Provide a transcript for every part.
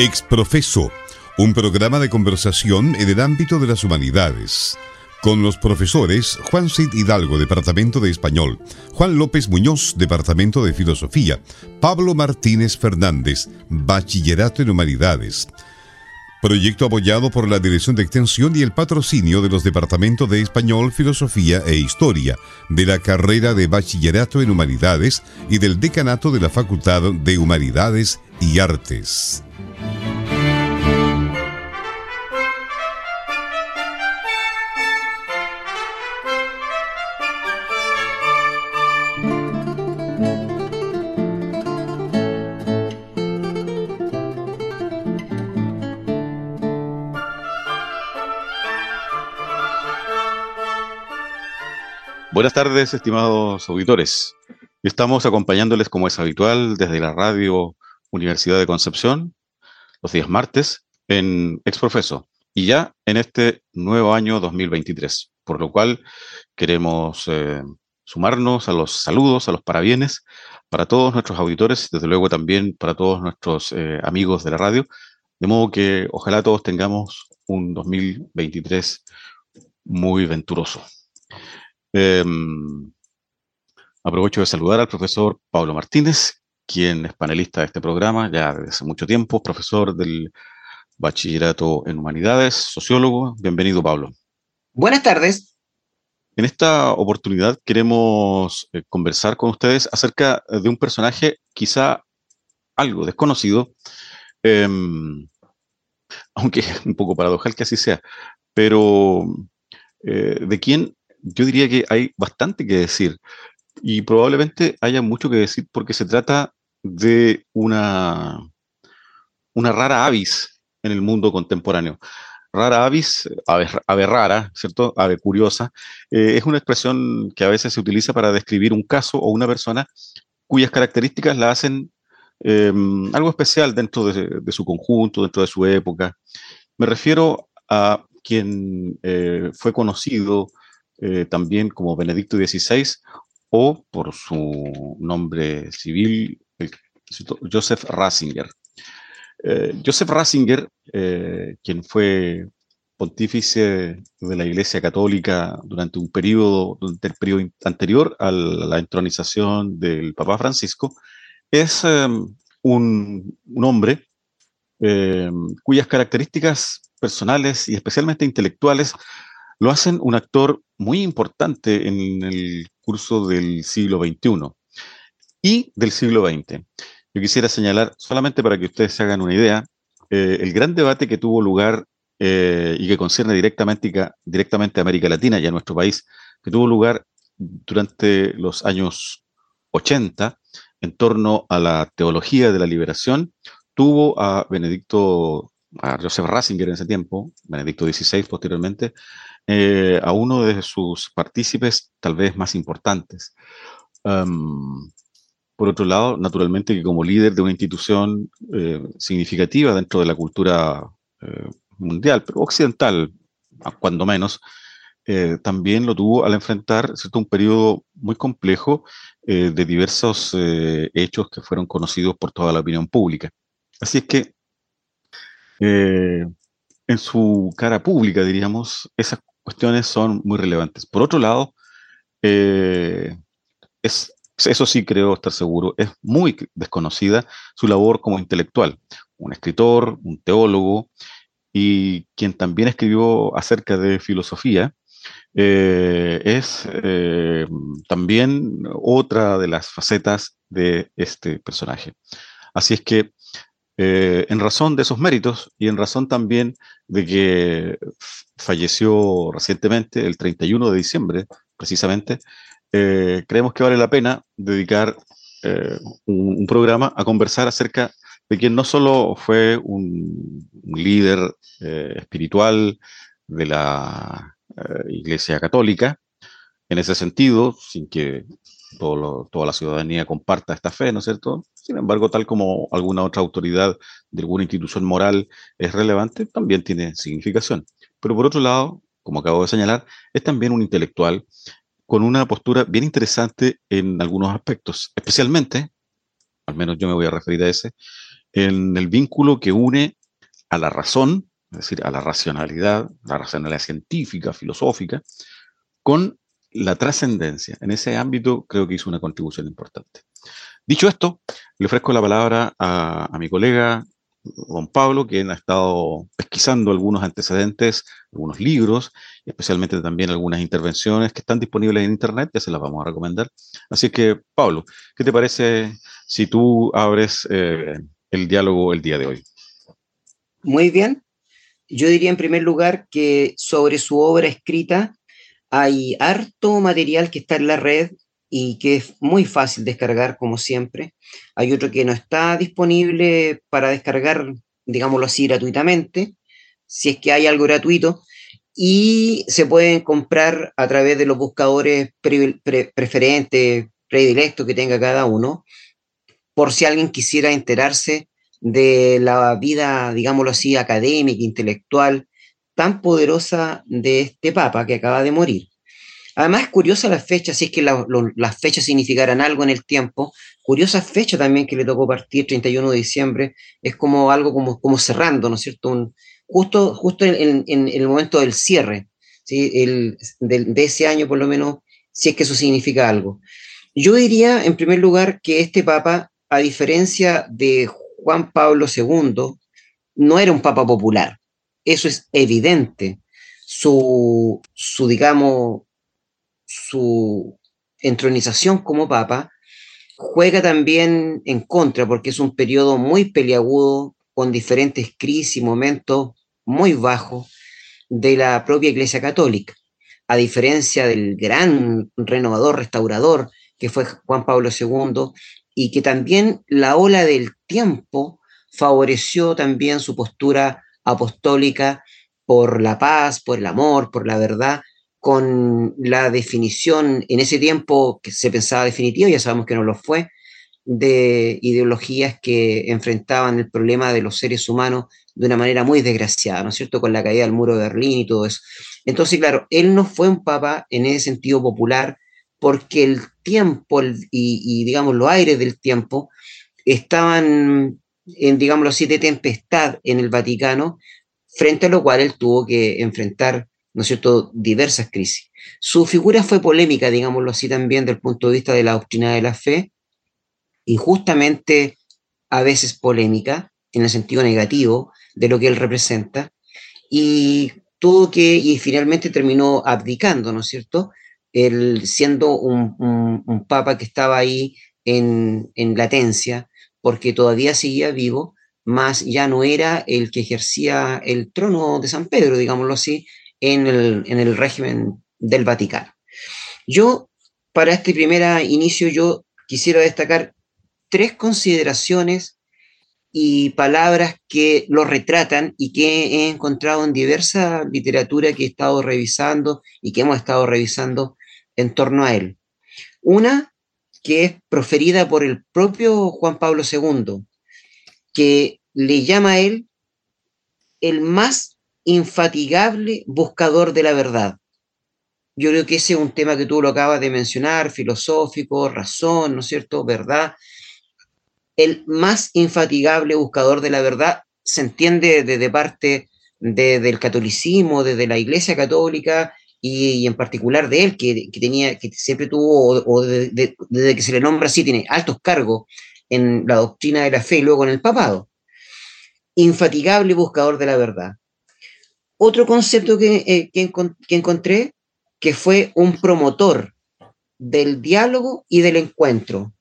Exprofeso, un programa de conversación en el ámbito de las humanidades. Con los profesores Juan Cid Hidalgo, Departamento de Español, Juan López Muñoz, Departamento de Filosofía, Pablo Martínez Fernández, Bachillerato en Humanidades. Proyecto apoyado por la Dirección de Extensión y el patrocinio de los Departamentos de Español, Filosofía e Historia, de la carrera de Bachillerato en Humanidades y del Decanato de la Facultad de Humanidades y Artes. Buenas tardes, estimados auditores. Estamos acompañándoles, como es habitual, desde la radio Universidad de Concepción, los días martes, en Exprofeso, y ya en este nuevo año 2023, por lo cual queremos eh, sumarnos a los saludos, a los parabienes para todos nuestros auditores, desde luego también para todos nuestros eh, amigos de la radio, de modo que ojalá todos tengamos un 2023 muy venturoso. Em, aprovecho de saludar al profesor Pablo Martínez, quien es panelista de este programa ya desde hace mucho tiempo, profesor del Bachillerato en Humanidades, sociólogo. Bienvenido, Pablo. Buenas tardes. En esta oportunidad queremos eh, conversar con ustedes acerca de un personaje quizá algo desconocido, em, aunque es un poco paradojal que así sea, pero eh, de quien yo diría que hay bastante que decir y probablemente haya mucho que decir porque se trata de una, una rara avis en el mundo contemporáneo. Rara avis, ave, rara, ¿cierto? Ave curiosa, eh, es una expresión que a veces se utiliza para describir un caso o una persona cuyas características la hacen em, algo especial dentro de, su conjunto, dentro de su época. Me refiero a quien eh, fue conocido eh, también como Benedicto XVI o por su nombre civil, Joseph Ratzinger. Eh, Joseph Ratzinger, eh, quien fue pontífice de la Iglesia Católica durante un periodo, durante el periodo anterior a la entronización del Papa Francisco, es un, un, hombre cuyas características personales y especialmente intelectuales lo hacen un actor muy importante en el curso del siglo XXI y del siglo XX. Yo quisiera señalar, solamente para que ustedes se hagan una idea, eh, el gran debate que tuvo lugar eh, y que concierne directamente, a América Latina y a nuestro país, que tuvo lugar durante los años 80 en torno a la teología de la liberación, tuvo a Benedicto, a Joseph Ratzinger en ese tiempo, Benedicto XVI posteriormente, eh, a uno de sus partícipes tal vez más importantes. por otro lado, naturalmente que como líder de una institución eh, significativa dentro de la cultura eh, mundial, pero occidental, cuando menos, también lo tuvo al enfrentar ¿cierto? un periodo muy complejo de diversos hechos que fueron conocidos por toda la opinión pública. Así es que en su cara pública, diríamos, esas cuestiones son muy relevantes. Por otro lado, eh, es, eso sí creo estar seguro, es muy desconocida su labor como intelectual, un escritor, un teólogo y quien también escribió acerca de filosofía, eh, es eh, también otra de las facetas de este personaje. Así es que eh, en razón de esos méritos y en razón también de que falleció recientemente, el 31 de diciembre, precisamente, eh, creemos que vale la pena dedicar eh, un, programa a conversar acerca de quien no solo fue un, líder espiritual de la Iglesia Católica, en ese sentido, sin que toda la ciudadanía comparta esta fe, ¿no es cierto? Sin embargo, tal como alguna otra autoridad de alguna institución moral es relevante, también tiene significación. Pero por otro lado, como acabo de señalar, es también un intelectual con una postura bien interesante en algunos aspectos, especialmente, al menos yo me voy a referir a ese, en el vínculo que une a la razón, es decir, a la racionalidad, la racionalidad científica, filosófica, con la trascendencia. En ese ámbito creo que hizo una contribución importante. Dicho esto, le ofrezco la palabra a, mi colega don Pablo, quien ha estado pesquisando algunos antecedentes, algunos libros, especialmente también algunas intervenciones que están disponibles en Internet, ya se las vamos a recomendar. Así que, Pablo, ¿qué te parece si tú abres eh, el diálogo el día de hoy? Muy bien. Yo diría en primer lugar que sobre su obra escrita hay harto material que está en la red y que es muy fácil descargar, como siempre. Hay otro que no está disponible para descargar, digámoslo así, gratuitamente, si es que hay algo gratuito, y se pueden comprar a través de los buscadores preferentes, predilectos que tenga cada uno, por si alguien quisiera enterarse de la vida, digámoslo así, académica, intelectual, tan poderosa de este Papa que acaba de morir. Además, es curiosa la fecha, si es que las fechas significaran algo en el tiempo. Curiosa fecha también que le tocó partir, 31 de diciembre, es como algo como, como cerrando, ¿no es cierto? justo justo en, el momento del cierre, ¿sí? El, de, ese año por lo menos, si es que eso significa algo. Yo diría, en primer lugar, que este Papa, a diferencia de Juan Pablo II, no era un Papa popular. Eso es evidente. Su, su digamos, su entronización como papa, juega también en contra, porque es un periodo muy peliagudo, con diferentes crisis y momentos muy bajos de la propia Iglesia Católica, a diferencia del gran renovador, restaurador que fue Juan Pablo II, y que también la ola del tiempo favoreció también su postura apostólica por la paz, por el amor, por la verdad, con la definición en ese tiempo que se pensaba definitiva, ya sabemos que no lo fue, de ideologías que enfrentaban el problema de los seres humanos de una manera muy desgraciada, ¿no es cierto?, con la caída del muro de Berlín y todo eso. Entonces, claro, él no fue un papa en ese sentido popular porque el tiempo y, digamos, los aires del tiempo estaban, en, digámoslo así, de tempestad en el Vaticano, frente a lo cual él tuvo que enfrentar ¿no es cierto?, diversas crisis. Su figura fue polémica, digámoslo así también, del punto de vista de la doctrina de la fe, injustamente a veces polémica, en el sentido negativo de lo que él representa, y tuvo que, y finalmente terminó abdicando, ¿no es cierto?, él siendo un, papa que estaba ahí en, en latencia, porque todavía seguía vivo, más ya no era el que ejercía el trono de San Pedro, digámoslo así, en el, régimen del Vaticano. Yo, para este primer inicio, yo quisiera destacar tres consideraciones y palabras que lo retratan y que he encontrado en diversa literatura que he estado revisando y que hemos estado revisando en torno a él. Una que es proferida por el propio Juan Pablo II, que le llama a él el más infatigable buscador de la verdad. Yo creo que ese es un tema que tú lo acabas de mencionar, filosófico, razón, ¿no es cierto? Verdad. El más infatigable buscador de la verdad se entiende desde parte del catolicismo, desde la Iglesia Católica y, en particular de él, que, tenía, que siempre tuvo, o, desde que se le nombra así, tiene altos cargos en la doctrina de la fe y luego en el papado. Infatigable buscador de la verdad otro concepto eh, que, encontré, que fue un promotor del diálogo y del encuentro,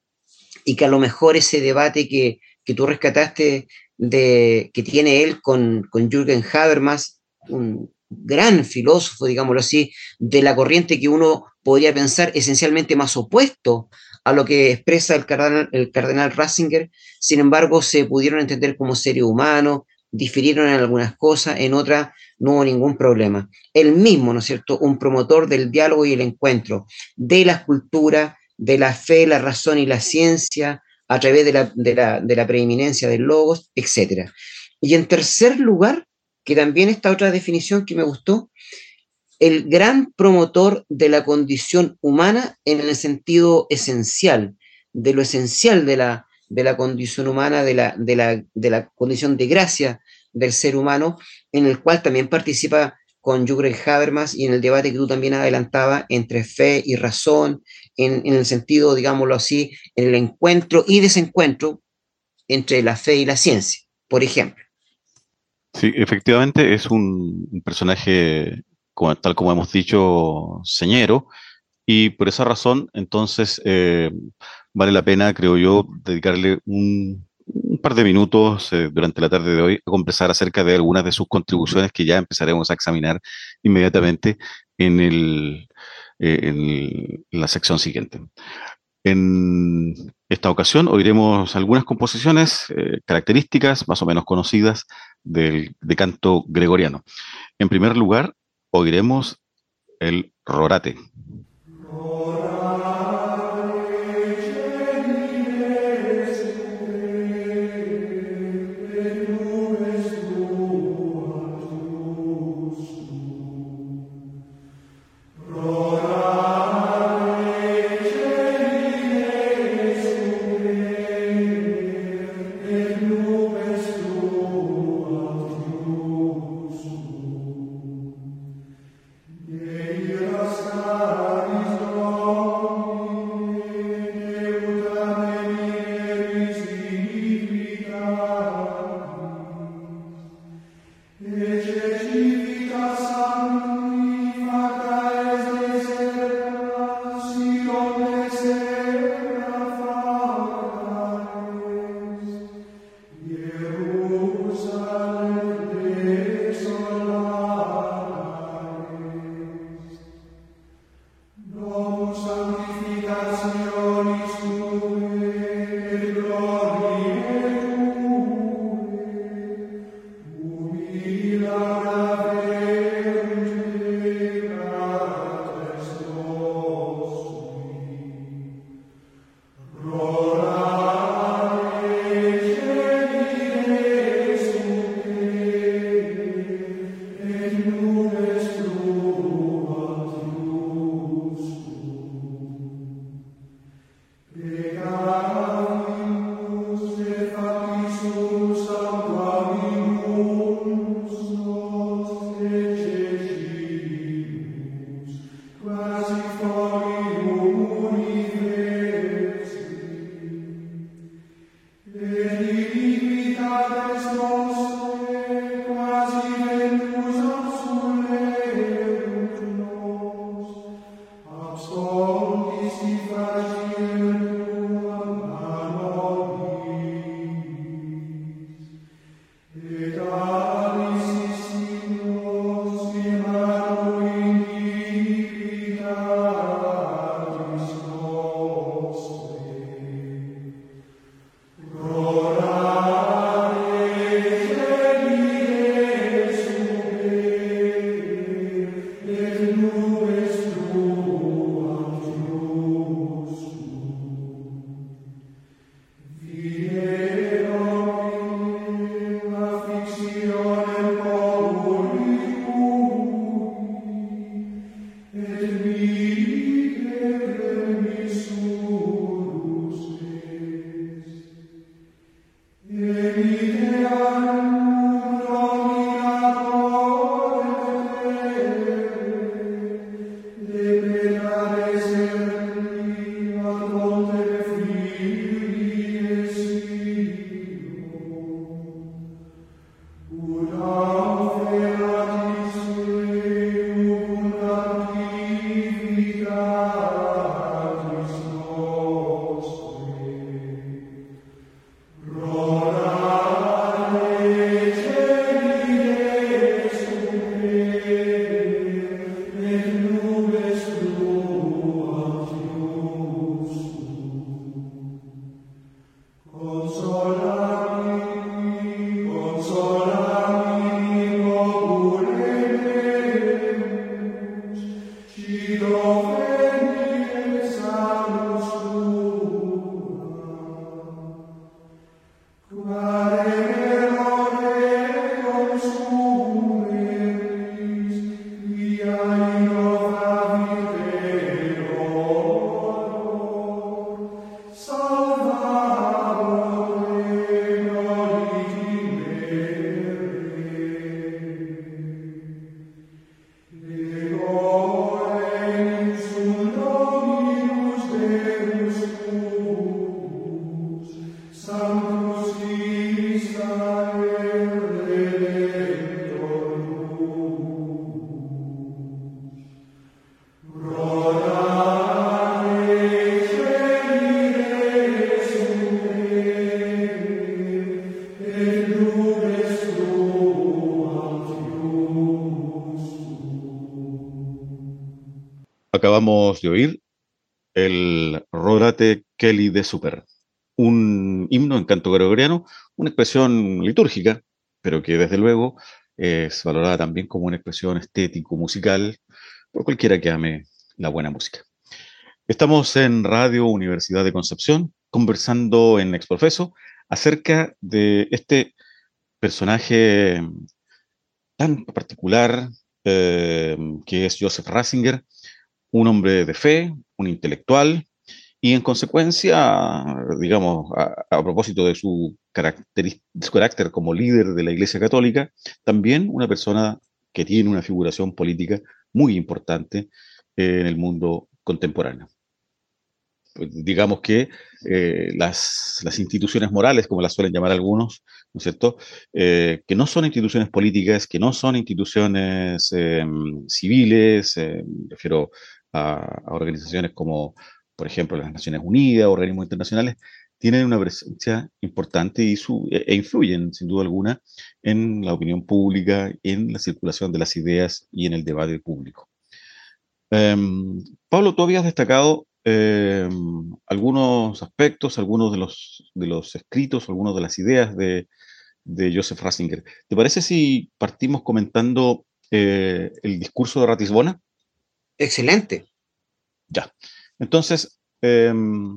y que a lo mejor ese debate que, tú rescataste de, que tiene él con, con Jürgen Habermas, un gran filósofo, digámoslo así, de la corriente que uno podría pensar esencialmente más opuesto a lo que expresa el cardenal, el cardenal Ratzinger, sin embargo se pudieron entender como seres humanos, difirieron en algunas cosas, en otras no hubo ningún problema. Él mismo, ¿no es cierto?, un promotor del diálogo y el encuentro, de la cultura, de la fe, la razón y la ciencia, a través de la, de la, preeminencia del logos, etc. Y en tercer lugar, que también está otra definición que me gustó, el gran promotor de la condición humana en el sentido esencial, de lo esencial de la, de la condición humana, de la, de la, de la condición de gracia del ser humano, en el cual también participa con Jürgen Habermas y en el debate que tú también adelantaba entre fe y razón, en, en, el sentido, digámoslo así, en el encuentro y desencuentro entre la fe y la ciencia, por ejemplo. Sí, efectivamente es un, personaje, tal como hemos dicho, señero, y por esa razón, entonces, eh, vale la pena, creo yo, dedicarle un, un par de minutos eh, durante la tarde de hoy a conversar acerca de algunas de sus contribuciones que ya empezaremos a examinar inmediatamente en, el, eh, en la sección siguiente. En esta ocasión oiremos algunas composiciones eh, características más o menos conocidas del, de canto gregoriano. En primer lugar, oiremos el rorate. De oír el Rodate Kelly de Super, un himno en canto gregoriano, una expresión litúrgica, pero que desde luego es valorada también como una expresión estético-musical por cualquiera que ame la buena música. Estamos en Radio Universidad de Concepción conversando en Exprofeso acerca de este personaje tan particular eh, que es Joseph Ratzinger, un hombre de fe, un intelectual, y en consecuencia, digamos, a, propósito de su, carácter como líder de la Iglesia Católica, también una persona que tiene una figuración política muy importante en el mundo contemporáneo. Pues, digamos que eh, las, instituciones morales, como las suelen llamar algunos, ¿no es cierto?, eh, que no son instituciones políticas, que no son instituciones em, civiles, me refiero a, organizaciones como, por ejemplo, las Naciones Unidas, organismos internacionales, tienen una presencia importante y su, e, e influyen, sin duda alguna, en la opinión pública, en la circulación de las ideas y en el debate público. Em, Pablo, tú habías destacado eh, algunos aspectos, algunos de los, de los escritos, algunas de las ideas de, Joseph Ratzinger. ¿Te parece si partimos comentando eh, el discurso de Ratisbona? Excelente. Ya. Entonces, em,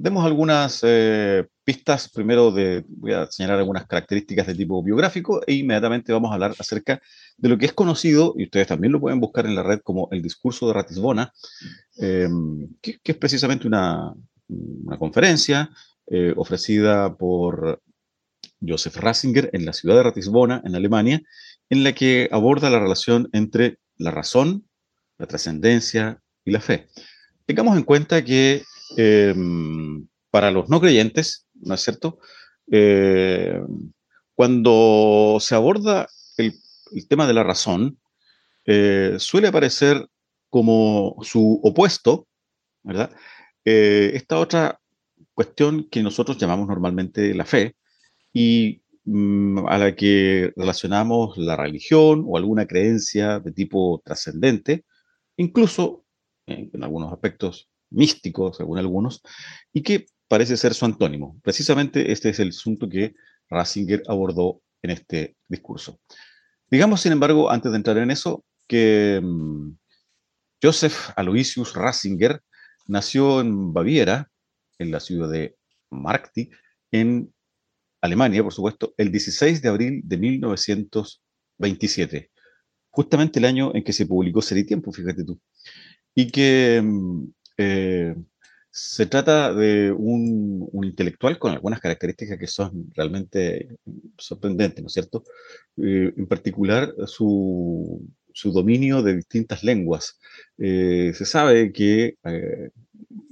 demos algunas eh, pistas. Primero de, voy a señalar algunas características de tipo biográfico e inmediatamente vamos a hablar acerca de lo que es conocido, y ustedes también lo pueden buscar en la red como el discurso de Ratisbona, em, que, es precisamente una, conferencia eh, ofrecida por Joseph Ratzinger en la ciudad de Ratisbona, en Alemania, en la que aborda la relación entre la razón, la trascendencia y la fe. Tengamos en cuenta que Em, para los no creyentes, ¿no es cierto? Eh, cuando se aborda el, tema de la razón, eh, suele aparecer como su opuesto, ¿verdad? Eh, esta otra cuestión que nosotros llamamos normalmente la fe y mm, a la que relacionamos la religión o alguna creencia de tipo trascendente, incluso en algunos aspectos místico, según algunos, y que parece ser su antónimo. Precisamente este es el asunto que Ratzinger abordó en este discurso. Digamos, sin embargo, antes de entrar en eso, que mm, Joseph Aloysius Ratzinger nació en Baviera, en la ciudad de Markti, en Alemania, por supuesto, el 16 de abril de 1927, justamente el año en que se publicó Ser y Tiempo, fíjate tú, y que mm, eh, se trata de un, intelectual con algunas características que son realmente sorprendentes, ¿no es cierto? Eh, en particular, su, dominio de distintas lenguas. Eh, se sabe que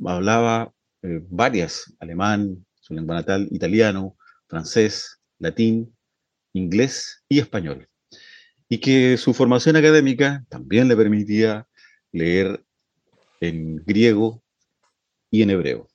hablaba varias, alemán, su lengua natal, italiano, francés, latín, inglés y español. Y que su formación académica también le permitía leer en griego y en hebreo.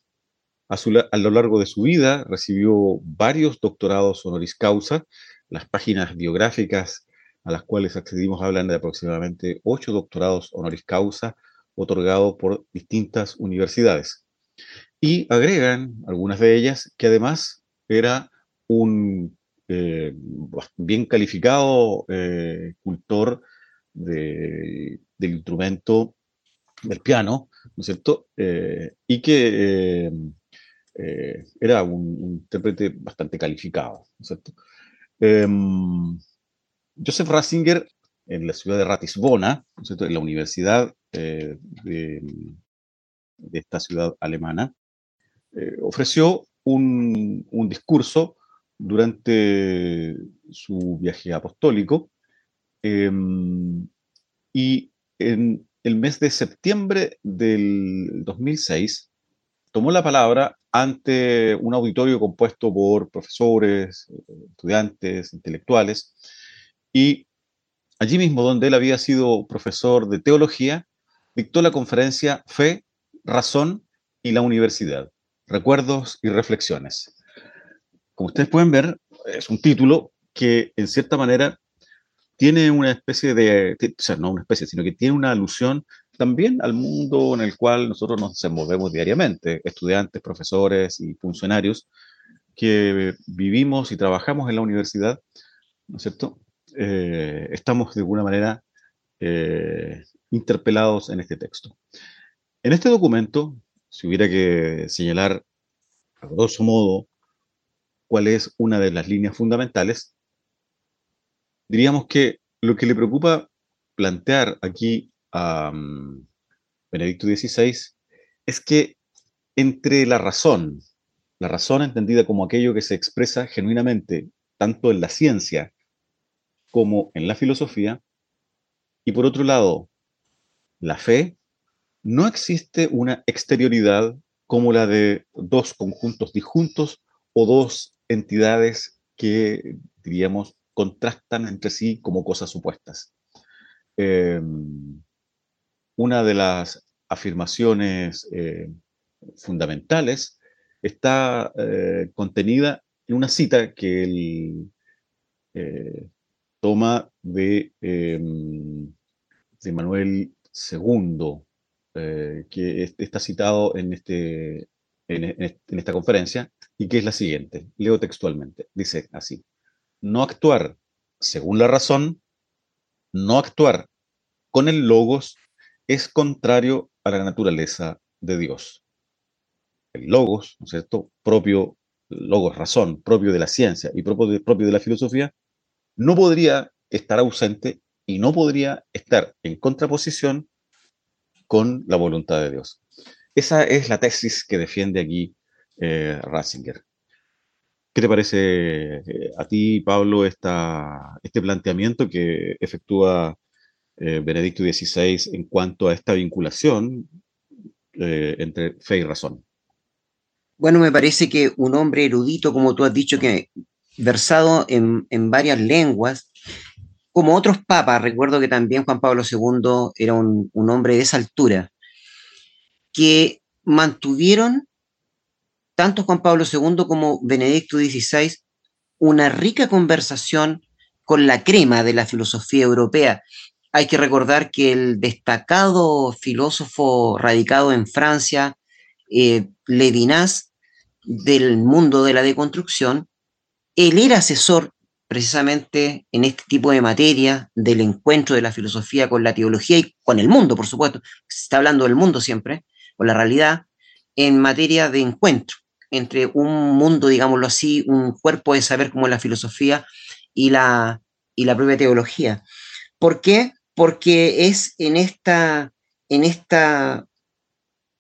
A, lo largo de su vida recibió varios doctorados honoris causa. Las páginas biográficas a las cuales accedimos hablan de aproximadamente ocho doctorados honoris causa otorgados por distintas universidades. Y agregan, algunas de ellas, que además era un eh, bien calificado eh, cultor del instrumento del piano, ¿no es cierto? Eh, y que era un, intérprete bastante calificado, ¿no es cierto? Joseph Ratzinger, en la ciudad de Ratisbona, en la universidad de, esta ciudad alemana, ofreció un, discurso durante su viaje apostólico em, y en, el mes de septiembre del 2006, tomó la palabra ante un auditorio compuesto por profesores, estudiantes, intelectuales, y allí mismo donde él había sido profesor de teología, dictó la conferencia Fe, Razón y la Universidad, Recuerdos y Reflexiones. Como ustedes pueden ver, es un título que en cierta manera tiene una especie de, o sea, no una especie, sino que tiene una alusión también al mundo en el cual nosotros nos movemos diariamente, estudiantes, profesores y funcionarios que vivimos y trabajamos en la universidad, ¿no es cierto? Eh, estamos de alguna manera eh, interpelados en este texto. En este documento, si hubiera que señalar a grosso modo cuál es una de las líneas fundamentales, diríamos que lo que le preocupa plantear aquí a mm, Benedicto XVI es que entre la razón, la razón entendida como aquello que se expresa genuinamente tanto en la ciencia como en la filosofía, y por otro lado, la fe, no existe una exterioridad como la de dos conjuntos disjuntos o dos entidades que, diríamos, contrastan entre sí como cosas supuestas. Em, una de las afirmaciones eh, fundamentales está eh, contenida en una cita que él eh, toma de, de Manuel II, que está citado en, este, en esta conferencia, y que es la siguiente. Leo textualmente. Dice así, no actuar según la razón, no actuar con el logos es contrario a la naturaleza de Dios. El logos, ¿no es cierto? Propio, logos, razón, propio de la ciencia y propio de, propio de la filosofía, no podría estar ausente y no podría estar en contraposición con la voluntad de Dios. Esa es la tesis que defiende aquí eh, Ratzinger. ¿Qué te parece eh, a ti, Pablo, esta, este planteamiento que efectúa eh, Benedicto XVI en cuanto a esta vinculación entre fe y razón? Bueno, me parece que un hombre erudito, como tú has dicho, que versado en, varias lenguas, como otros papas, recuerdo que también Juan Pablo II era un, un hombre de esa altura, que mantuvieron tanto Juan Pablo II como Benedicto XVI una rica conversación con la crema de la filosofía europea. Hay que recordar que el destacado filósofo radicado en Francia, eh, Levinas, del mundo de la deconstrucción, él era asesor precisamente en este tipo de materia del encuentro de la filosofía con la teología y con el mundo, por supuesto. Se está hablando del mundo siempre, con la realidad, en materia de encuentro entre un mundo, digámoslo así, un cuerpo de saber como la filosofía y la, y la propia teología. ¿Por qué? Porque es en esta, en esta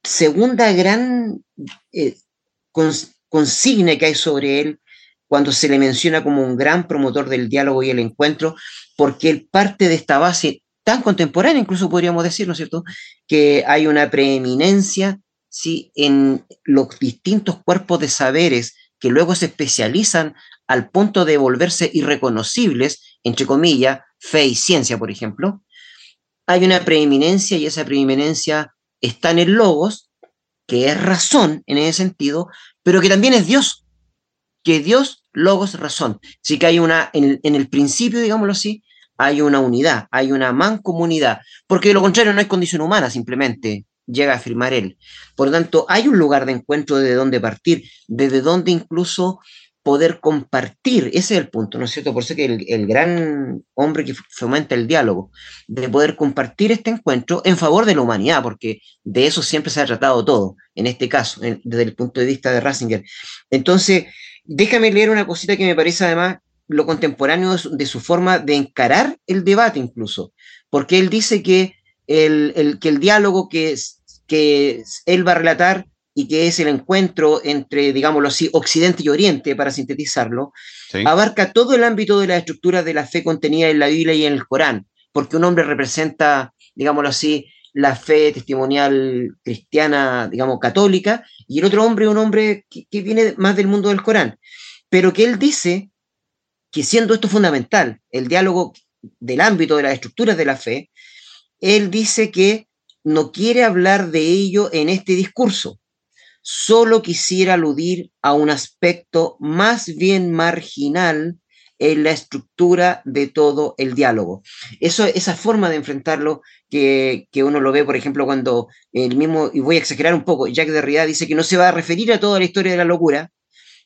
segunda gran eh, consigna que hay sobre él, cuando se le menciona como un gran promotor del diálogo y el encuentro, porque él parte de esta base tan contemporánea, incluso podríamos decir, ¿no es cierto?, que hay una preeminencia ¿sí? en los distintos cuerpos de saberes que luego se especializan al punto de volverse irreconocibles, entre comillas, fe y ciencia, por ejemplo, hay una preeminencia y esa preeminencia está en el logos, que es razón en ese sentido, pero que también es Dios, que Dios, logos, razón. Así que hay una, en, el principio, digámoslo así, hay una unidad, hay una mancomunidad, porque de lo contrario no hay condición humana simplemente, llega a afirmar él. Por lo tanto, hay un lugar de encuentro de dónde partir, desde donde incluso poder compartir, ese es el punto, ¿no es cierto? Por eso que el, gran hombre que fomenta el diálogo, de poder compartir este encuentro en favor de la humanidad, porque de eso siempre se ha tratado todo, en este caso, desde el punto de vista de Ratzinger. Entonces, déjame leer una cosita que me parece además lo contemporáneo de su forma de encarar el debate incluso, porque él dice que el, que el diálogo que, que él va a relatar y que es el encuentro entre, digámoslo así, Occidente y Oriente, para sintetizarlo, abarca todo el ámbito de la estructura de la fe contenida en la Biblia y en el Corán, porque un hombre representa, digámoslo así, la fe testimonial cristiana, digamos, católica, y el otro hombre, un hombre que, que viene más del mundo del Corán, pero que él dice que siendo esto fundamental, el diálogo del ámbito de las estructuras de la fe, él dice que no quiere hablar de ello en este discurso, solo quisiera aludir a un aspecto más bien marginal en la estructura de todo el diálogo. Esa forma de enfrentarlo que, que, uno lo ve, por ejemplo, cuando el mismo, y voy a exagerar un poco, Jacques Derrida dice que no se va a referir a toda la historia de la locura,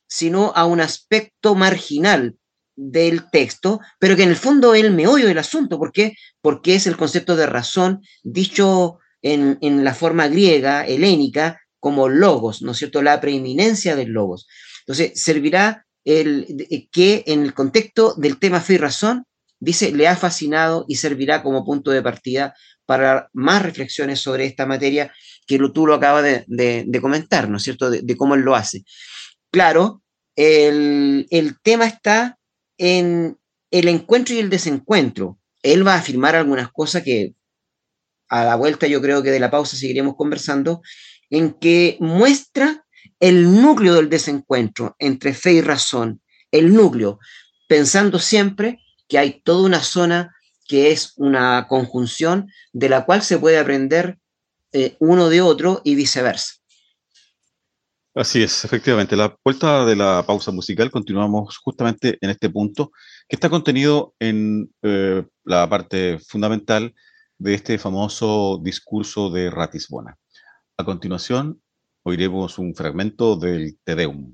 sino a un aspecto marginal del texto, pero que en el fondo es el meollo del asunto. ¿Por qué? Porque es el concepto de razón dicho en, en la forma griega, helénica, como logos, ¿no es cierto? La preeminencia del logos. Entonces, servirá el, que en el contexto del tema fe y razón, dice, le ha fascinado y servirá como punto de partida para más reflexiones sobre esta materia que tú lo acabas de, comentar, ¿no es cierto?, de, cómo él lo hace. Claro, el, el tema está en el encuentro y el desencuentro. Él va a afirmar algunas cosas que a la vuelta yo creo que de la pausa seguiremos conversando, en que muestra el núcleo del desencuentro entre fe y razón, el núcleo, pensando siempre que hay toda una zona que es una conjunción de la cual se puede aprender eh, uno de otro y viceversa. Así es, efectivamente. La vuelta de la pausa musical continuamos justamente en este punto que está contenido en eh, la parte fundamental de este famoso discurso de Ratisbona. A continuación, oiremos un fragmento del Te Deum.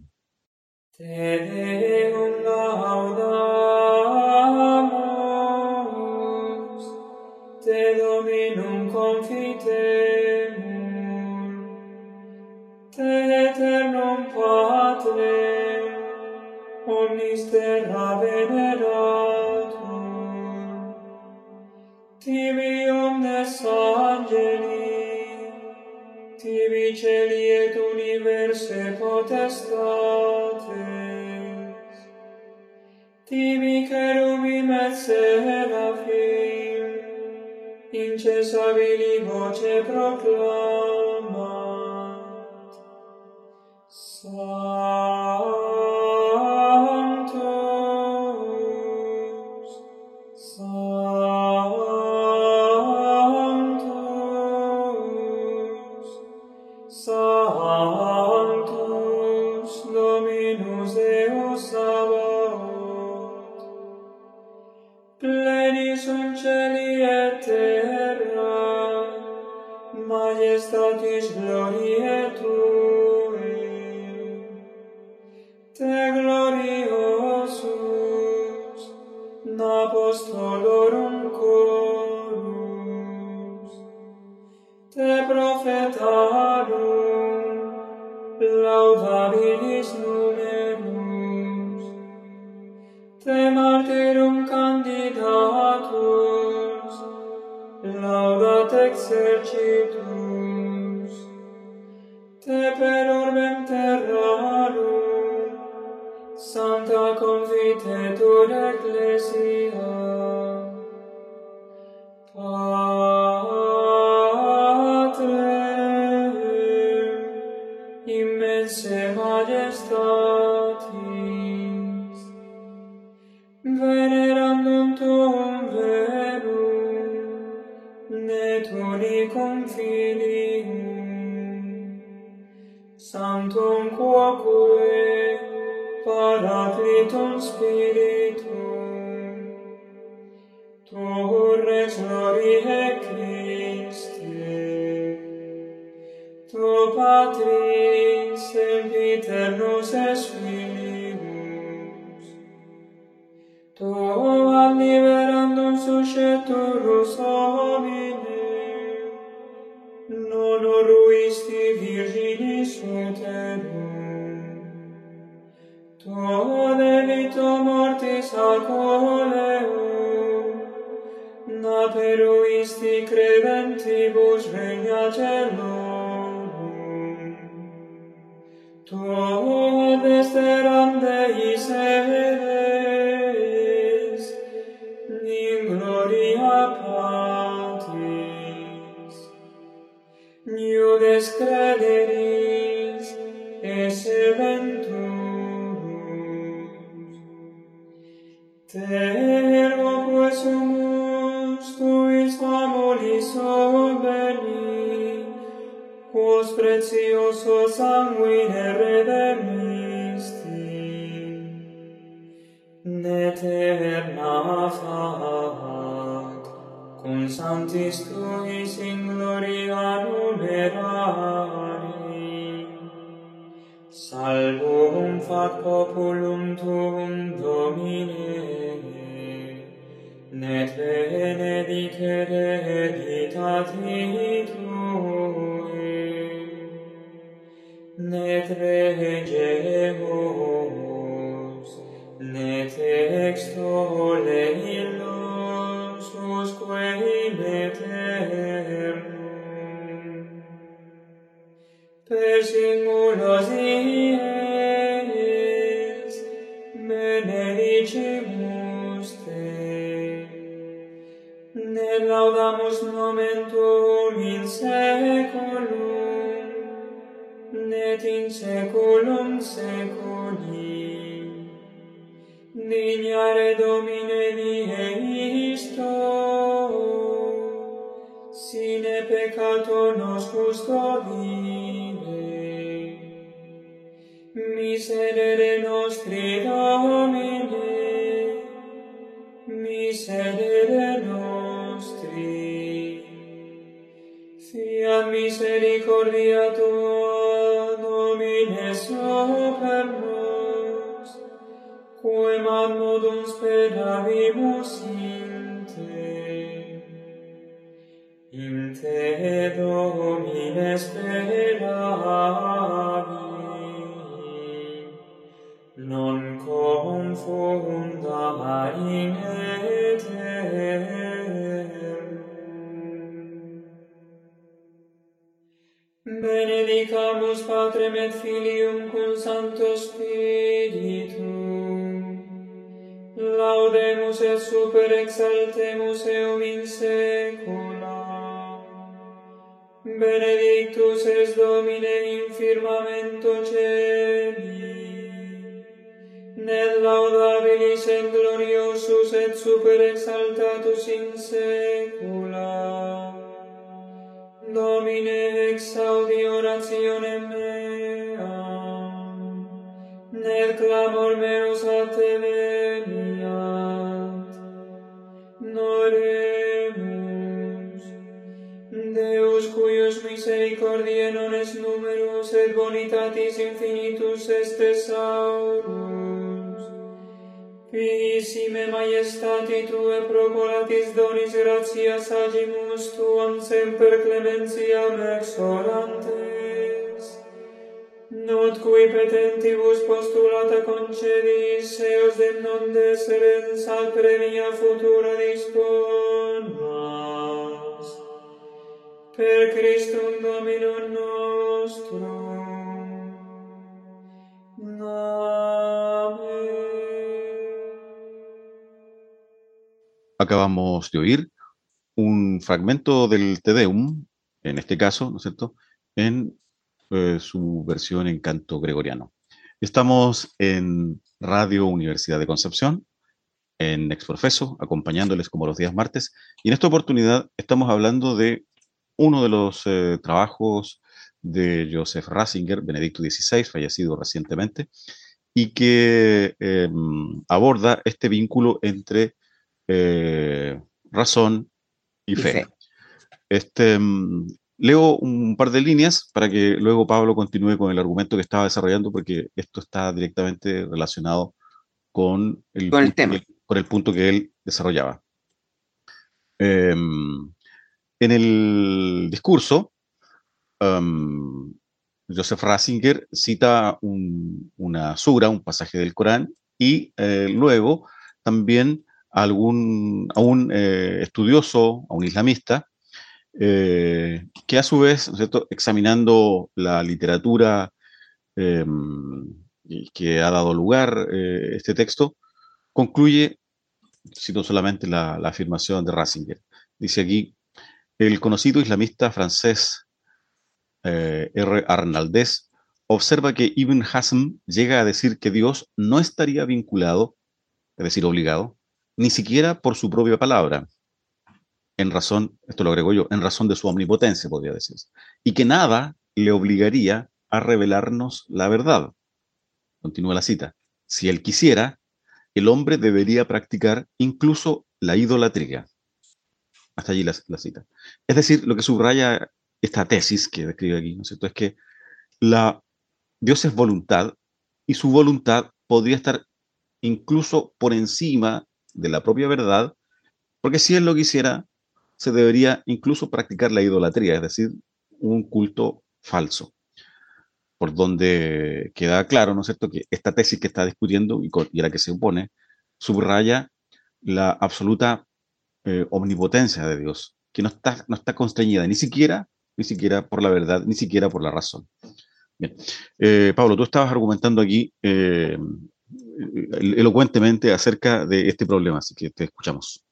Te terra veneratur, tibi omnes angeli, tibi celi et universe potestates, tibi cherubim et serafim incessabili voce proclamat, Sanctus, counties, new description. tuo per nos, modum speravimus in te. In te, Domine, speravi, non confunda in eis, Benedicamus Patrem et Filium cum Sancto Spiritum. Laudemus et super exaltemus eum in saecula. Benedictus es Domine in firmamento celi. Ned laudabilis et gloriosus et super exaltatus in saecula. Domine exaudi orationem meam, nel clamor meus a te veniat. Noremus, Deus cuius misericordiae non es numerus et bonitatis infinitus est tesaurum, Quisime maiestati Tue procolatis donis gratia sagimus Tuam semper clementiam exorantes. Not qui petentibus postulata concedis, eos de non deserens al premia futura disponas. Per Christum Dominum nostrum. Amen. Acabamos de oír un fragmento del Te Deum, en este caso, ¿no es cierto?, en eh, su versión en canto gregoriano. Estamos en Radio Universidad de Concepción, en Exprofeso, acompañándoles como los días martes, y en esta oportunidad estamos hablando de uno de los eh, trabajos de Joseph Ratzinger, Benedicto XVI, fallecido recientemente, y que eh, aborda este vínculo entre eh, razón y Y fe. fe. Este, mm, leo un par de líneas para que luego Pablo continúe con el argumento que estaba desarrollando, porque esto está directamente relacionado con el, Con el punto tema. que- con el punto que él desarrollaba. Em, en el discurso, em, Joseph Ratzinger cita un- una sura, un pasaje del Corán, y eh, luego también a, algún, un eh, estudioso, a un islamista, eh, que a su vez, examinando la literatura y que ha dado lugar eh, este texto, concluye, cito solamente la, afirmación de Ratzinger, dice aquí, el conocido islamista francés R. Arnaldez observa que Ibn Hazm llega a decir que Dios no estaría vinculado, es decir, obligado, ni siquiera por su propia palabra, en razón, esto lo agrego yo, en razón de su omnipotencia, podría decirse, y que nada le obligaría a revelarnos la verdad. Continúa la cita. Si él quisiera, el hombre debería practicar incluso la idolatría. Hasta allí la, cita. Es decir, lo que subraya esta tesis que describe aquí, ¿no es cierto? Es que la, Dios es voluntad y su voluntad podría estar incluso por encima de la propia verdad, porque si él lo quisiera, se debería incluso practicar la idolatría, es decir, un culto falso. Por donde queda claro, ¿no es cierto?, que esta tesis que está discutiendo y, la que se opone, subraya la absoluta eh, omnipotencia de Dios, que no está, no está constreñida ni siquiera, ni siquiera por la verdad, ni siquiera por la razón. Bien. Eh, Pablo, tú estabas argumentando aquí eh, elocuentemente acerca de este problema, así que te escuchamos.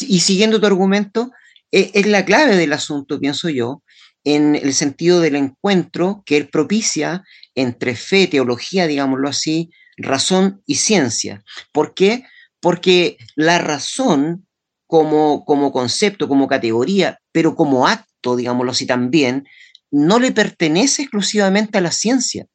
Y siguiendo tu argumento, e, es la clave del asunto, pienso yo, en el sentido del encuentro que él propicia entre fe, teología, digámoslo así, razón y ciencia. ¿Por qué? Porque la razón como, como concepto, como categoría, pero como acto, digámoslo así también, no le pertenece exclusivamente a la ciencia.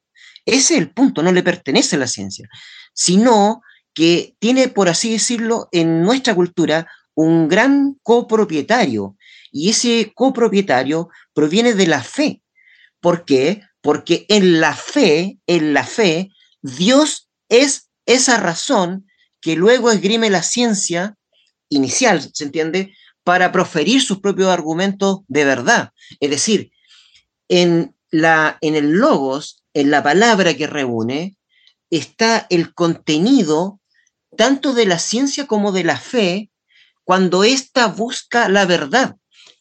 Ese es el punto, no le pertenece a la ciencia, sino que tiene, por así decirlo, en nuestra cultura un gran copropietario, y ese copropietario proviene de la fe. ¿Por qué? Porque en la fe, en la fe, Dios es esa razón que luego esgrime la ciencia inicial, ¿se entiende? Para proferir sus propios argumentos de verdad. Es decir, en, la, en el logos, en la palabra que reúne, está el contenido tanto de la ciencia como de la fe cuando ésta busca la verdad.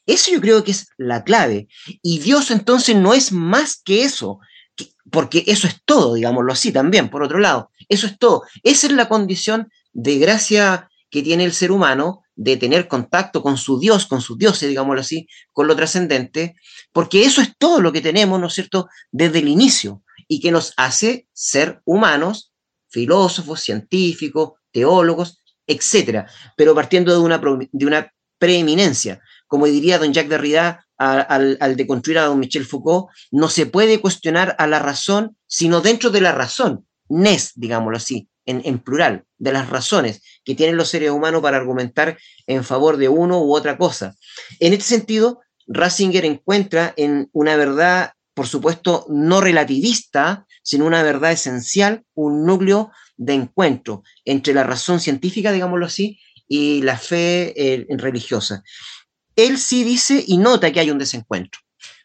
Eso yo creo que es la clave. Y Dios entonces no es más que eso, porque eso es todo, digámoslo así también, por otro lado. Eso es todo. Esa es la condición de gracia que tiene el ser humano de tener contacto con su Dios, con sus dioses, digámoslo así, con lo trascendente, porque eso es todo lo que tenemos, ¿no es cierto?, desde el inicio y que nos hace ser humanos, filósofos, científicos, teólogos, etcétera, pero partiendo de una, de una preeminencia. Como diría don Jacques Derrida al, al deconstruir a don Michel Foucault, no se puede cuestionar a la razón, sino dentro de la razón, nes, digámoslo así, en, plural, de las razones que tienen los seres humanos para argumentar en favor de uno u otra cosa. En este sentido, Ratzinger encuentra en una verdad, por supuesto, no relativista, sino una verdad esencial, un núcleo de encuentro entre la razón científica, digámoslo así, y la fe eh, religiosa. Él sí dice y nota que hay un desencuentro,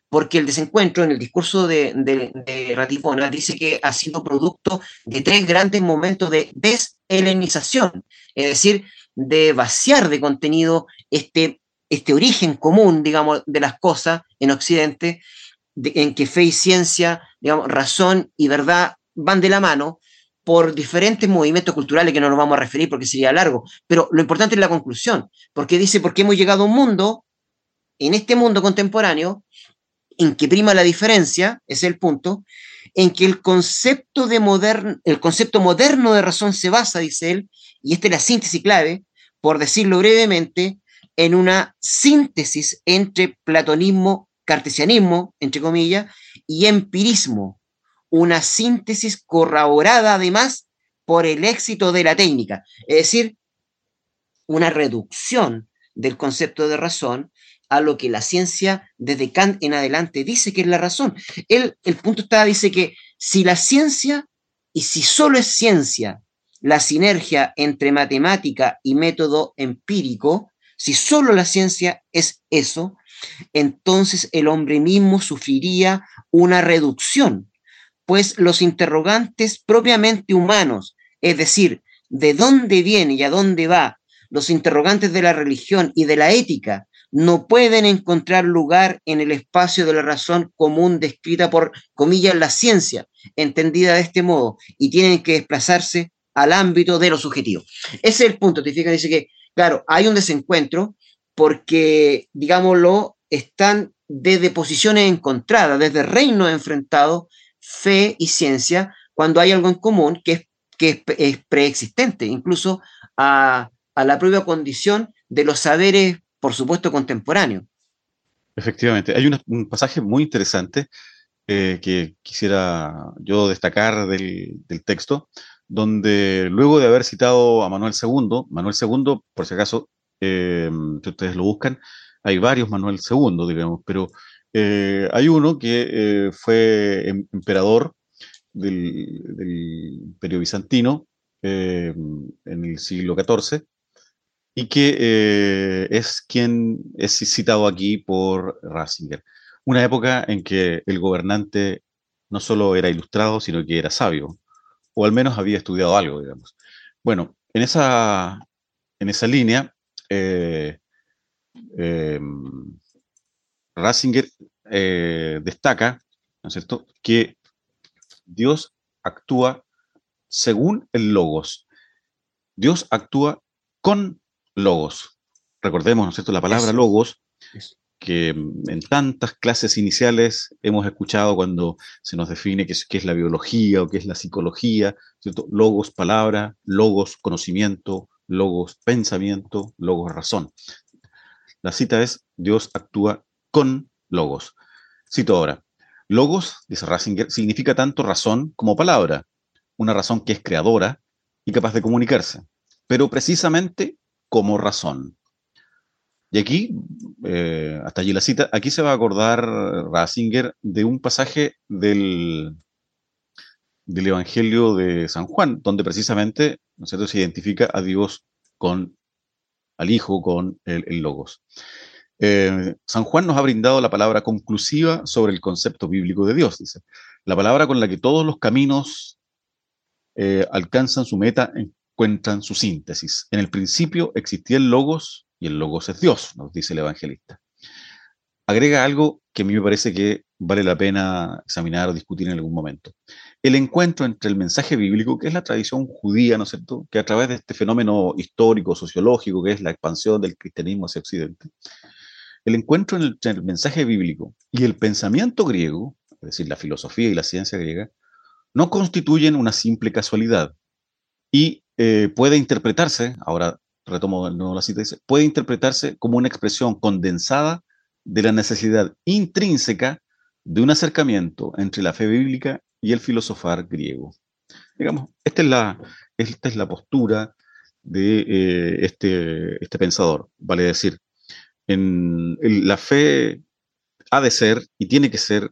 porque el desencuentro en el discurso de, de, Ratipona dice que ha sido producto de tres grandes momentos de deshelenización, es decir, de vaciar de contenido este, este origen común, digamos, de las cosas en Occidente, en que fe y ciencia, digamos, razón y verdad van de la mano, por diferentes movimientos culturales que no nos vamos a referir porque sería largo, pero lo importante es la conclusión, porque dice, porque hemos llegado a un mundo, en este mundo contemporáneo, en que prima la diferencia, es el punto, en que el concepto, de el concepto moderno de razón se basa, dice él, y esta es la síntesis clave, por decirlo brevemente, en una síntesis entre platonismo, cartesianismo, entre comillas, y empirismo, una síntesis corroborada además por el éxito de la técnica, es decir, una reducción del concepto de razón a lo que la ciencia desde Kant en adelante dice que es la razón. el punto está, dice que si la ciencia, y si solo es ciencia, la sinergia entre matemática y método empírico, si solo la ciencia es eso, entonces el hombre mismo sufriría una reducción pues los interrogantes propiamente humanos, es decir, de dónde viene y a dónde va, los interrogantes de la religión y de la ética, no pueden encontrar lugar en el espacio de la razón común descrita por, comillas, la ciencia, entendida de este modo, y tienen que desplazarse al ámbito de lo subjetivo. Ese es el punto, te fijas, dice que, claro, hay un desencuentro porque, digámoslo, están desde posiciones encontradas, desde reinos enfrentados, fe y ciencia cuando hay algo en común que es, que es, preexistente, incluso a, la propia condición de los saberes, por supuesto, contemporáneos. Efectivamente, hay un pasaje muy interesante eh, que quisiera yo destacar del, texto, donde luego de haber citado a Manuel II, Manuel II, por si acaso, eh, si ustedes lo buscan, hay varios Manuel II, digamos, pero eh, hay uno que fue em, emperador del Imperio Bizantino en el siglo XIV y que es quien es citado aquí por Ratzinger. Una época en que el gobernante no solo era ilustrado, sino que era sabio, o al menos había estudiado algo, digamos. Bueno, en esa, en esa línea, eh, eh, Ratzinger eh, destaca, ¿no es cierto?, que Dios actúa según el logos. Dios actúa con logos. Recordemos, ¿no es cierto?, la palabra logos que mm, en tantas clases iniciales hemos escuchado cuando se nos define qué es, la biología o qué es la psicología, ¿cierto? logos palabra, logos conocimiento, logos pensamiento, logos razón. La cita es, Dios actúa con logos. Cito ahora, logos, dice Ratzinger, significa tanto razón como palabra, una razón que es creadora y capaz de comunicarse, pero precisamente como razón. Y aquí, eh, hasta allí la cita, aquí se va a acordar Ratzinger de un pasaje del, del Evangelio de San Juan, donde precisamente ¿no se identifica a Dios con, al Hijo, con el, Logos. Eh, San Juan nos ha brindado la palabra conclusiva sobre el concepto bíblico de Dios, dice. La palabra con la que todos los caminos eh, alcanzan su meta, encuentran su síntesis. En el principio existía el Logos y el Logos es Dios, nos dice el evangelista. Agrega algo que a mí me parece que vale la pena examinar o discutir en algún momento. El encuentro entre el mensaje bíblico, que es la tradición judía, ¿no es cierto?, que a través de este fenómeno histórico, sociológico, que es la expansión del cristianismo hacia Occidente, el encuentro entre el mensaje bíblico y el pensamiento griego, es decir, la filosofía y la ciencia griega, no constituyen una simple casualidad y eh, puede interpretarse, ahora retomo nuevo la cita, dice, puede interpretarse como una expresión condensada de la necesidad intrínseca de un acercamiento entre la fe bíblica y el filosofar griego. Digamos, esta es la, esta es la postura de eh, este, este pensador, vale decir, en, la fe ha de ser y tiene que ser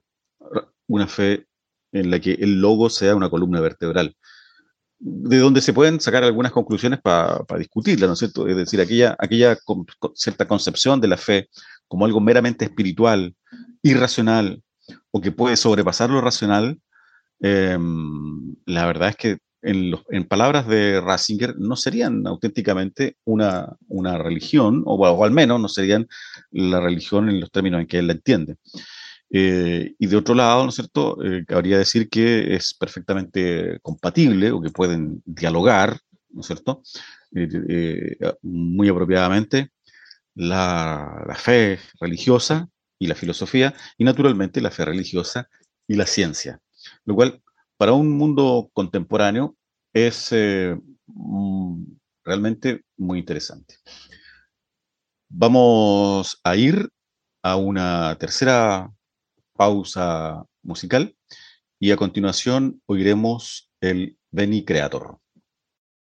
una fe en la que el logo sea una columna vertebral de donde se pueden sacar algunas conclusiones para discutirla, ¿no es cierto? Es decir, aquella, aquella cierta concepción de la fe como algo meramente espiritual, irracional, o que puede sobrepasar lo racional, em, la verdad es que en, palabras de Ratzinger no serían auténticamente una, una religión, o, al menos no serían la religión en los términos en que él la entiende. Eh, y de otro lado, ¿no es cierto?, eh, cabría decir que es perfectamente compatible o que pueden dialogar, ¿no es cierto?, eh, muy apropiadamente la, la, fe religiosa y la filosofía, y naturalmente la fe religiosa y la ciencia, lo cual para un mundo contemporáneo es mm, realmente muy interesante. Vamos a ir a una tercera pausa musical y a continuación oiremos el Veni Creator.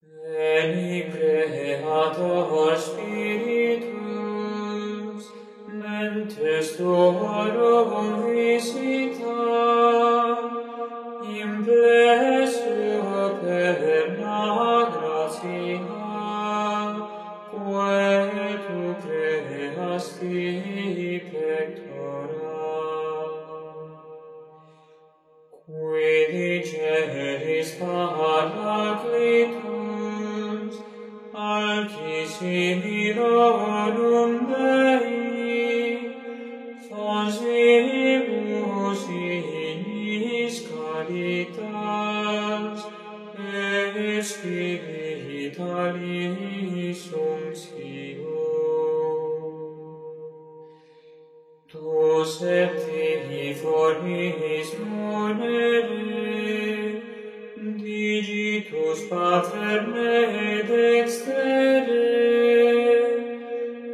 Veni Creator Spiritus, mentes tuorum visita, implesu perna gratia, quae tu creasti Redigeris paraclitus, altissimiro Dei, veni formis monere, digitus pater me dextere,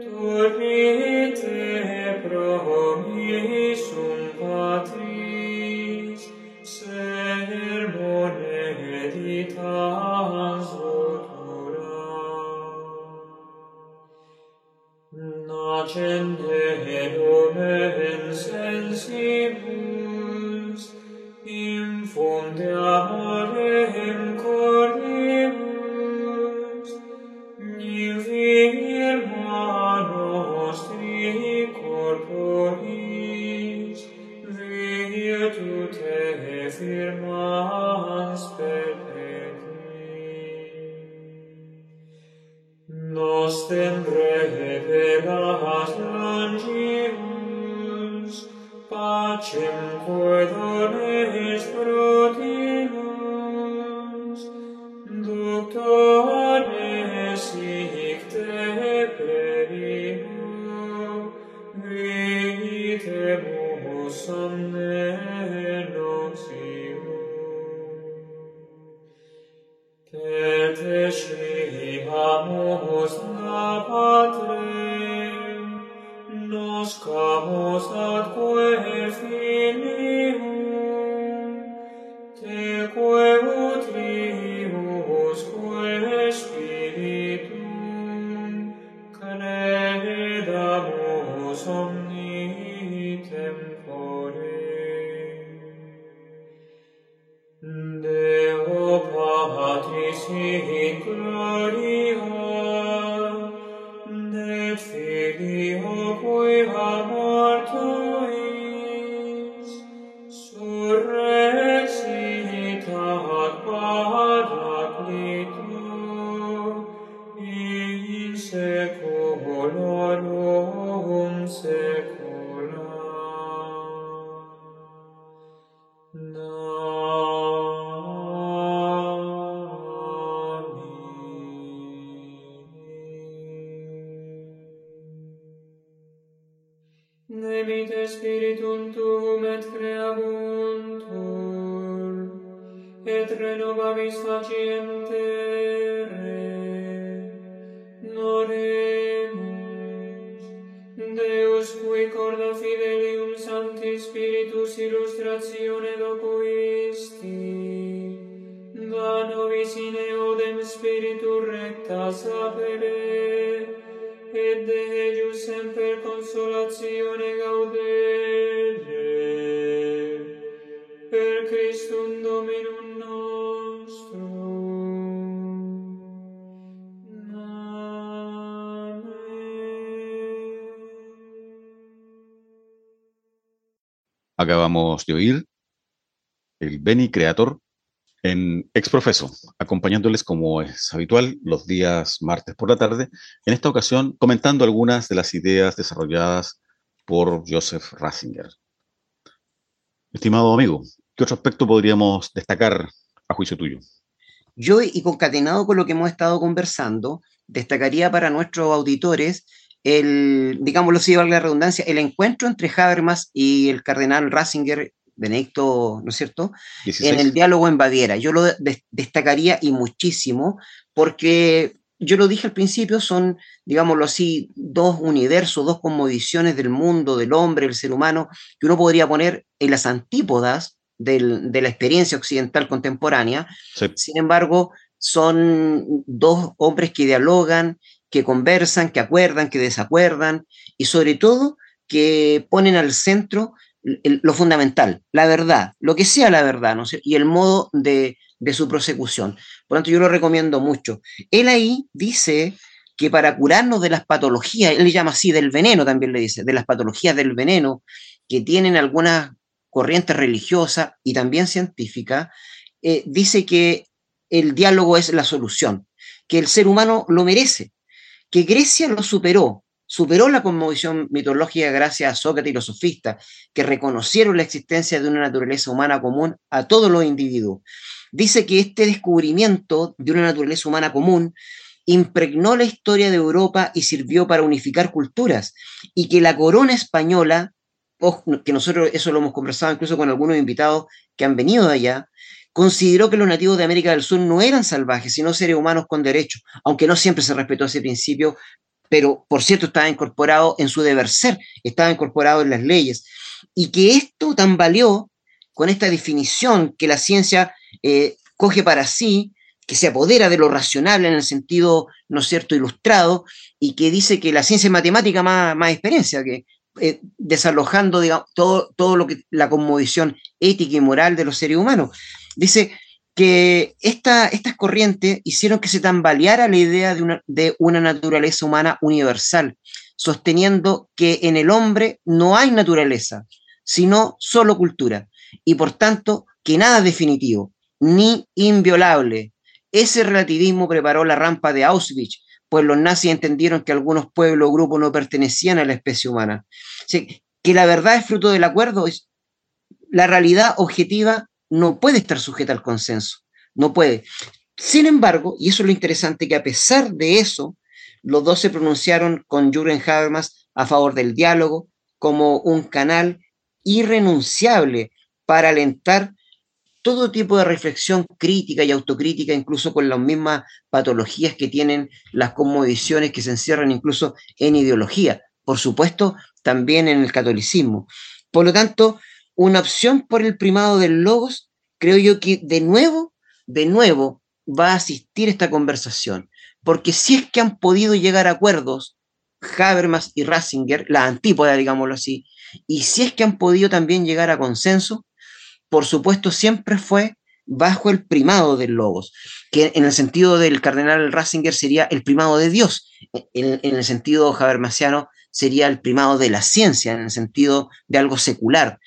dormite De oír el Beni Creator en Exprofeso, acompañándoles como es habitual los días martes por la tarde, en esta ocasión comentando algunas de las ideas desarrolladas por Joseph Ratzinger. Estimado amigo, ¿qué otro aspecto podríamos destacar a juicio tuyo? Yo, y concatenado con lo que hemos estado conversando, destacaría para nuestros auditores el, digámoslo así, valga la redundancia, el encuentro entre Habermas y el cardenal Ratzinger, Benedicto, ¿no es cierto?, 16. en el diálogo en Baviera. Yo lo de- destacaría y muchísimo porque yo lo dije al principio, son, digámoslo así, dos universos, dos cosmovisiones del mundo, del hombre, del ser humano, que uno podría poner en las antípodas del- de la experiencia occidental contemporánea. Sí. Sin embargo, son dos hombres que dialogan, que conversan, que acuerdan, que desacuerdan y sobre todo que ponen al centro lo fundamental, la verdad, lo que sea la verdad, ¿no? Y el modo de, de su prosecución. Por lo tanto, yo lo recomiendo mucho. Él ahí dice que para curarnos de las patologías, él le llama así del veneno también le dice, de las patologías del veneno que tienen algunas corrientes religiosas y también científicas, eh, dice que el diálogo es la solución, que el ser humano lo merece, que Grecia lo superó, superó la conmovisión mitológica gracias a Sócrates y los sofistas, que reconocieron la existencia de una naturaleza humana común a todos los individuos. Dice que este descubrimiento de una naturaleza humana común impregnó la historia de Europa y sirvió para unificar culturas, y que la corona española, que nosotros eso lo hemos conversado incluso con algunos invitados que han venido de allá, consideró que los nativos de América del Sur no eran salvajes, sino seres humanos con derechos, aunque no siempre se respetó ese principio, pero por cierto estaba incorporado en su deber ser, estaba incorporado en las leyes, y que esto tambaleó con esta definición que la ciencia eh, coge para sí que se apodera de lo racional en el sentido, ¿no es cierto?, ilustrado, y que dice que la ciencia matemática más, más experiencia, que eh, desalojando digamos, todo, todo lo que la conmovisión ética y moral de los seres humanos. Dice que esta, estas corrientes hicieron que se tambaleara la idea de una, de una naturaleza humana universal, sosteniendo que en el hombre no hay naturaleza, sino solo cultura, y por tanto que nada es definitivo, ni inviolable. Ese relativismo preparó la rampa de Auschwitz pues los nazis entendieron que algunos pueblos o grupos no pertenecían a la especie humana. que la verdad es fruto del acuerdo, la realidad objetiva no puede estar sujeta al consenso, no puede. Sin embargo, y eso es lo interesante, que a pesar de eso, los dos se pronunciaron con Jürgen Habermas a favor del diálogo como un canal irrenunciable para alentar todo tipo de reflexión crítica y autocrítica, incluso con las mismas patologías que tienen las conmovisiones que se encierran incluso en ideología, por supuesto, también en el catolicismo. Por lo tanto, una opción por el primado del logos, creo yo que de nuevo, de nuevo, va a asistir esta conversación, porque si es que han podido llegar a acuerdos Habermas y Ratzinger, la antípoda, digámoslo así, y si es que han podido también llegar a consenso, por supuesto, siempre fue bajo el primado del logos, que en el sentido del cardenal Ratzinger sería el primado de Dios, en, el sentido habermasiano sería el primado de la ciencia, en el sentido de algo secular.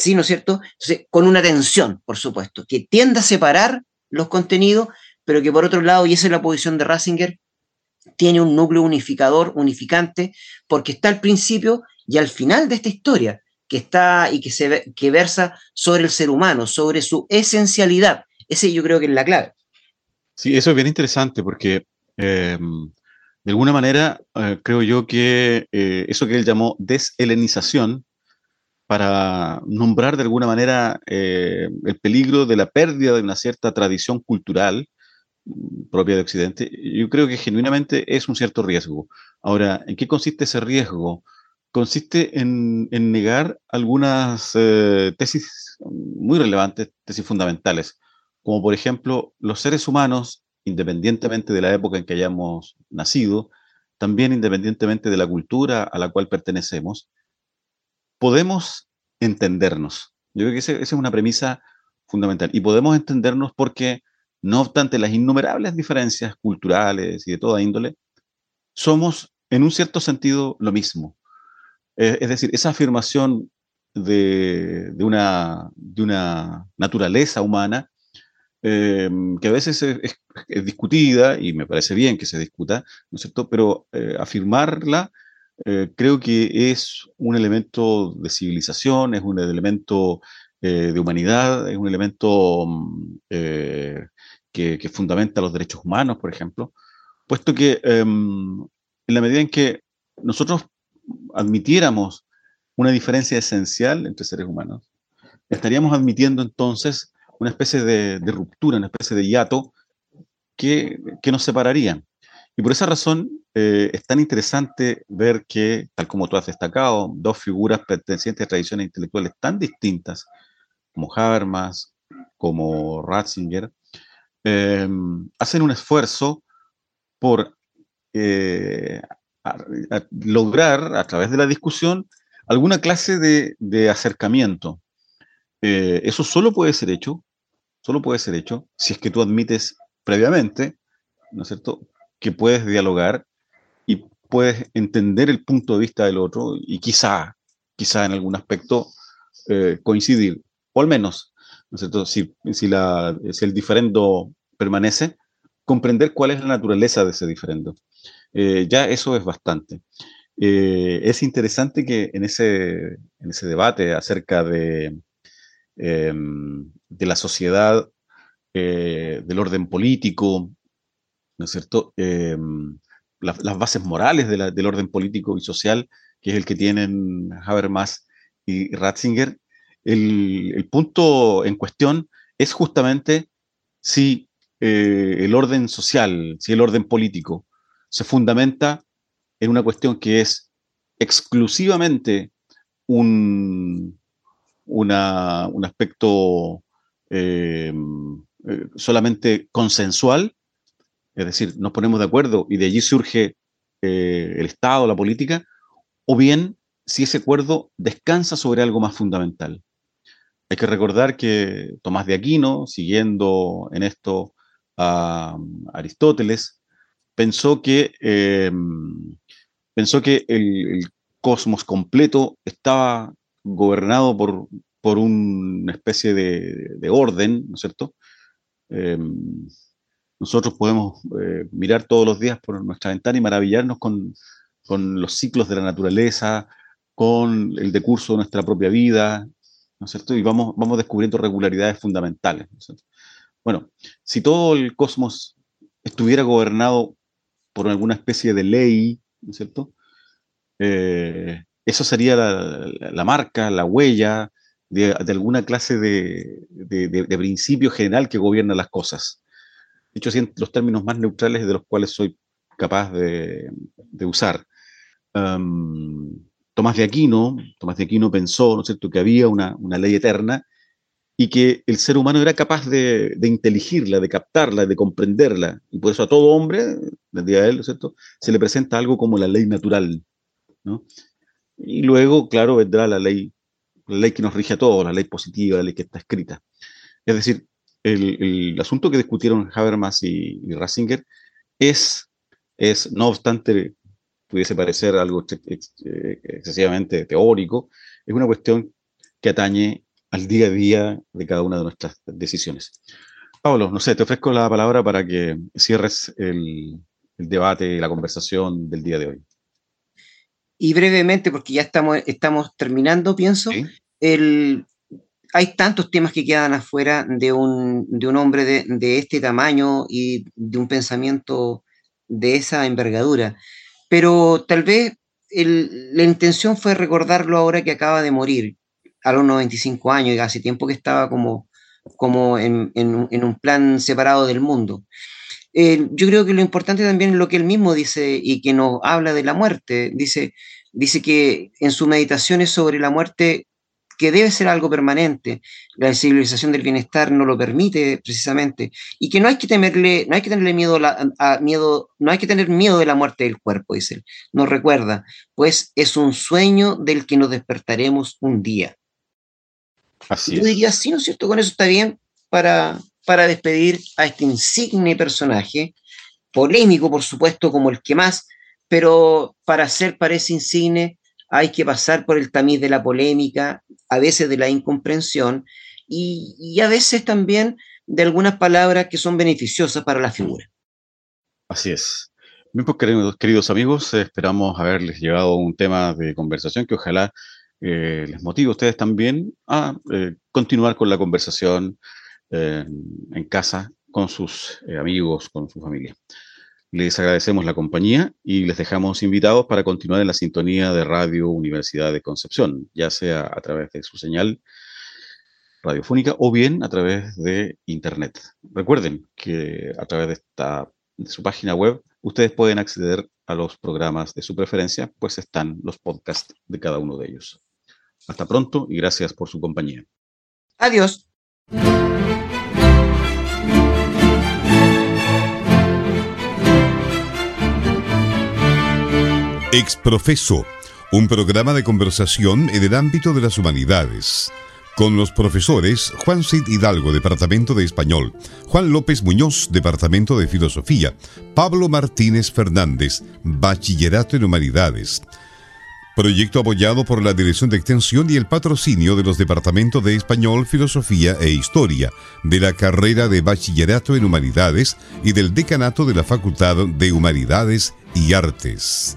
¿Sí, no es cierto? con una tensión, por supuesto, que tienda a separar los contenidos, pero que por otro lado, y esa es la posición de Ratzinger, tiene un núcleo unificador, unificante, porque está al principio y al final de esta historia que está y que, se, que versa sobre el ser humano, sobre su esencialidad. Ese yo creo que es la clave. Sí, eso es bien interesante porque em, de alguna manera eh, creo yo que eh, eso que él llamó deshelenización, para nombrar de alguna manera eh, el peligro de la pérdida de una cierta tradición cultural mm, propia de Occidente, yo creo que genuinamente es un cierto riesgo. Ahora, ¿en qué consiste ese riesgo? consiste en, negar algunas eh, tesis muy relevantes, tesis fundamentales, como por ejemplo los seres humanos, independientemente de la época en que hayamos nacido, también independientemente de la cultura a la cual pertenecemos, podemos entendernos. Yo creo que esa es una premisa fundamental. Y podemos entendernos porque, no obstante las innumerables diferencias culturales y de toda índole, somos en un cierto sentido lo mismo. Eh, es decir, esa afirmación de, una, de una, naturaleza humana eh, que a veces es, discutida, y me parece bien que se discuta, ¿no es cierto? Pero eh, afirmarla creo que es un elemento de civilización, es un elemento de humanidad, es un elemento mm, que, que, fundamenta los derechos humanos, por ejemplo, puesto que em, en la medida en que nosotros admitiéramos una diferencia esencial entre seres humanos, estaríamos admitiendo entonces una especie de, ruptura, una especie de hiato que, nos separaría. Y por esa razón eh, es tan interesante ver que, tal como tú has destacado, dos figuras pertenecientes a tradiciones intelectuales tan distintas, como Habermas, como Ratzinger, eh, hacen un esfuerzo por eh, lograr a través de la discusión alguna clase de, acercamiento. Eh, eso solo puede ser hecho, solo puede ser hecho si es que tú admites previamente, ¿no es cierto?, que puedes dialogar y puedes entender el punto de vista del otro y quizá, quizá en algún aspecto eh, coincidir, o al menos, ¿no es cierto?, si, si, la, si el diferendo permanece, comprender cuál es la naturaleza de ese diferendo. Eh, ya eso es bastante. Eh, es interesante que en ese, en ese debate acerca de, em, de la sociedad, del orden político, ¿no es cierto? Em, las bases morales del orden político y social, que es el que tienen Habermas y Ratzinger, el, punto en cuestión es justamente si el orden social, si el orden político se fundamenta en una cuestión que es exclusivamente un, un aspecto eh, eh, solamente consensual, es decir, nos ponemos de acuerdo y de allí surge eh, el Estado, la política, o bien si ese acuerdo descansa sobre algo más fundamental. Hay que recordar que Tomás de Aquino, siguiendo en esto a Aristóteles, pensó que, em, pensó que el, cosmos completo estaba gobernado por, por una especie de, orden, ¿no es cierto? Em, nosotros podemos eh, mirar todos los días por nuestra ventana y maravillarnos con, con, los ciclos de la naturaleza, con el decurso de nuestra propia vida, ¿no es cierto? Y vamos, vamos descubriendo regularidades fundamentales. Bueno, si todo el cosmos estuviera gobernado por alguna especie de ley, ¿no es cierto? Eh, eso sería la, marca, la huella de, alguna clase de, de, principio general que gobierna las cosas. De hecho, los términos más neutrales de los cuales soy capaz de, usar. Tomás de Aquino, Tomás de Aquino pensó, ¿no es cierto?, que había una, una ley eterna y que el ser humano era capaz de, de, inteligirla, de captarla, de comprenderla. Y por eso a todo hombre, decía él, ¿no es cierto?, se le presenta algo como la ley natural. ¿no? Y luego, claro, vendrá la ley, la ley que nos rige a todos, la ley positiva, la ley que está escrita. Es decir, el, el asunto que discutieron Habermas y, y Ratzinger es, es, no obstante pudiese parecer algo excesivamente teórico, es una cuestión que atañe al día a día de cada una de nuestras decisiones. Pablo, no sé, te ofrezco la palabra para que cierres el, el debate y la conversación del día de hoy. Y brevemente, porque ya estamos, estamos terminando, pienso, el, hay tantos temas que quedan afuera de un, de un hombre de, este tamaño y de un pensamiento de esa envergadura. Pero tal vez la intención fue recordarlo ahora que acaba de morir, a los 95 años, y hace tiempo que estaba como, como en, en, en un plan separado del mundo. Eh, yo creo que lo importante también es lo que él mismo dice y que nos habla de la muerte. Dice, dice que en sus meditaciones sobre la muerte, que debe ser algo permanente, la civilización del bienestar no lo permite precisamente, y que no hay que temerle, no hay que tenerle miedo, a, miedo, no hay que tener miedo de la muerte del cuerpo, dice él. Nos recuerda, pues es un sueño del que nos despertaremos un día. Así Yo diría, sí, ¿no es cierto? Con eso está bien para, para despedir a este insigne personaje, polémico por supuesto como el que más, pero para ser parece insigne hay que pasar por el tamiz de la polémica, a veces de la incomprensión y, a veces también de algunas palabras que son beneficiosas para la figura. Así es. Bien, pues, queridos, amigos, esperamos haberles llevado un tema de conversación que ojalá eh, les motive a ustedes también a eh, continuar con la conversación, eh, en casa con sus amigos, con su familia. Les agradecemos la compañía y les dejamos invitados para continuar en la sintonía de Radio Universidad de Concepción, ya sea a través de su señal radiofónica o bien a través de Internet. Recuerden que a través de, esta, de su página web ustedes pueden acceder a los programas de su preferencia, pues están los podcasts de cada uno de ellos. Hasta pronto y gracias por su compañía. Adiós. Exprofeso, un programa de conversación en el ámbito de las humanidades. Con los profesores Juan Cid Hidalgo, Departamento de Español, Juan López Muñoz, Departamento de Filosofía, Pablo Martínez Fernández, Bachillerato en Humanidades. Proyecto apoyado por la Dirección de Extensión y el patrocinio de los Departamentos de Español, Filosofía e Historia, de la carrera de Bachillerato en Humanidades y del Decanato de la Facultad de Humanidades y Artes.